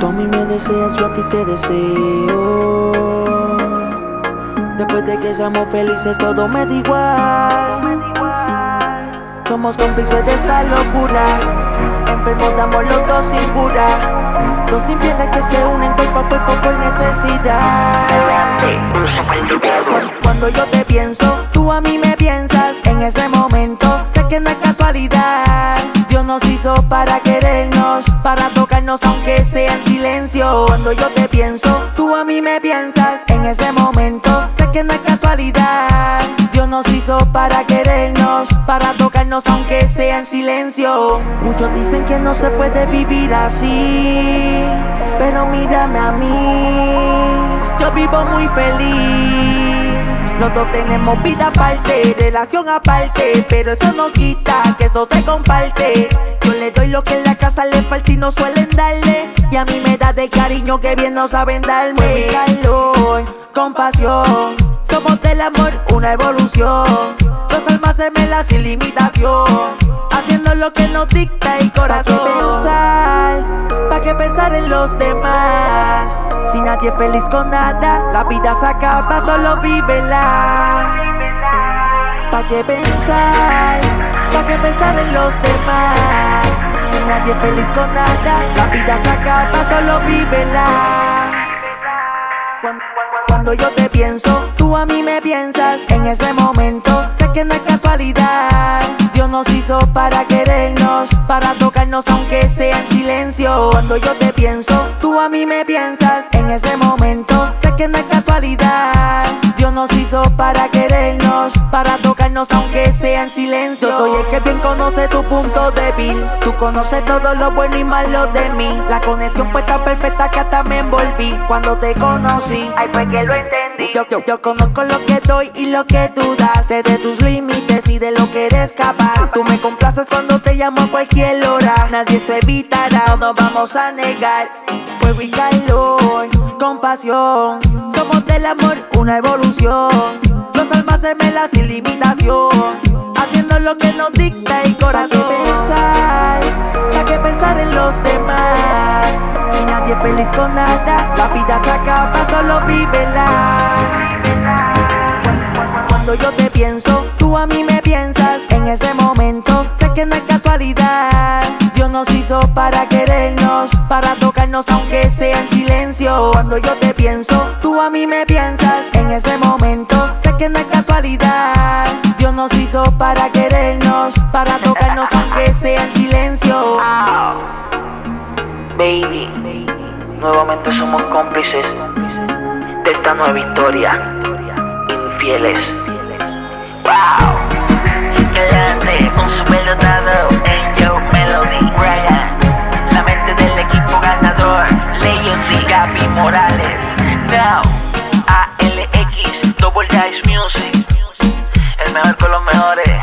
Tú a mí me deseas, yo a ti te deseo. Después de que seamos felices, todo me da igual. Somos cómplices de esta locura. Enfermos damos los dos sin cura. Dos infieles que se unen cuerpo a cuerpo por necesidad. Cuando yo te pienso, tú a mí me piensas. En ese momento, sé que no es casualidad. Dios nos hizo para querernos, para tocarnos aunque sea en silencio. Cuando yo te pienso, tú a mí me piensas. En ese momento, sé que no es casualidad. Dios nos hizo para querernos, para tocarnos aunque sea en silencio. Muchos dicen que no se puede vivir así, pero mírame a mí. Yo vivo muy feliz. Los dos tenemos vida aparte, relación aparte, pero eso no quita que eso se comparte. Yo le doy lo que en la casa le falta y no suelen darle. Y a mí me da de cariño que bien no saben darme. calor, compasión, somos del amor una evolución. Dos almas gemelas sin limitación, haciendo lo que nos dicta el corazón. ¿Pa' qué pensar? ¿Pa' qué pensar en los demás? Si nadie feliz con nada, la vida se acaba, solo vívela. ¿Pa' qué pensar? ¿Pa' qué pensar en los demás? Si nadie feliz con nada, la vida se acaba, solo vívela. Cuando, cuando yo te pienso, tú a mí me piensas. En ese momento, sé que no es casualidad. Dios nos hizo para querernos, para tocarnos aunque sea en silencio. Cuando yo te pienso, tú a mí me piensas. En ese momento, sé que no es casualidad. Dios nos hizo para querernos, para tocarnos aunque sea en silencio. Yo soy el que bien conoce tu punto débil. Tú conoces todo lo bueno y malo de mí. La conexión fue tan perfecta que hasta me envolví. Cuando te conocí, ahí fue que lo entendí. Yo, yo, yo conozco lo que doy y lo que tú das. Sé de tus límites y de lo que eres capaz. Tú me complaces cuando llamo a cualquier hora. Nadie se evitará, no nos vamos a negar. Fuego y calor, compasión. Somos del amor una evolución. Dos almas gemelas sin limitación. Haciendo lo que nos dicta el corazón. ¿Para qué pensar? ¿Para qué pensar en los demás? Si nadie es feliz con nada, la vida se acaba, solo vívela. Cuando yo te pienso, tú a mí me piensas. En ese momento, sé que no es casualidad. Dios nos hizo para querernos, para tocarnos aunque sea en silencio. Cuando yo te pienso, tú a mí me piensas. En ese momento, sé que no es casualidad. Dios nos hizo para querernos, para tocarnos aunque sea en silencio. Baby, nuevamente somos cómplices de esta nueva historia. Infieles. Wow. Súbelo todo en Yo Melody eh, Ryan La mente del equipo ganador. Leyendy Gaby Morales. Now ALX Double Dice Music. El mejor con los mejores.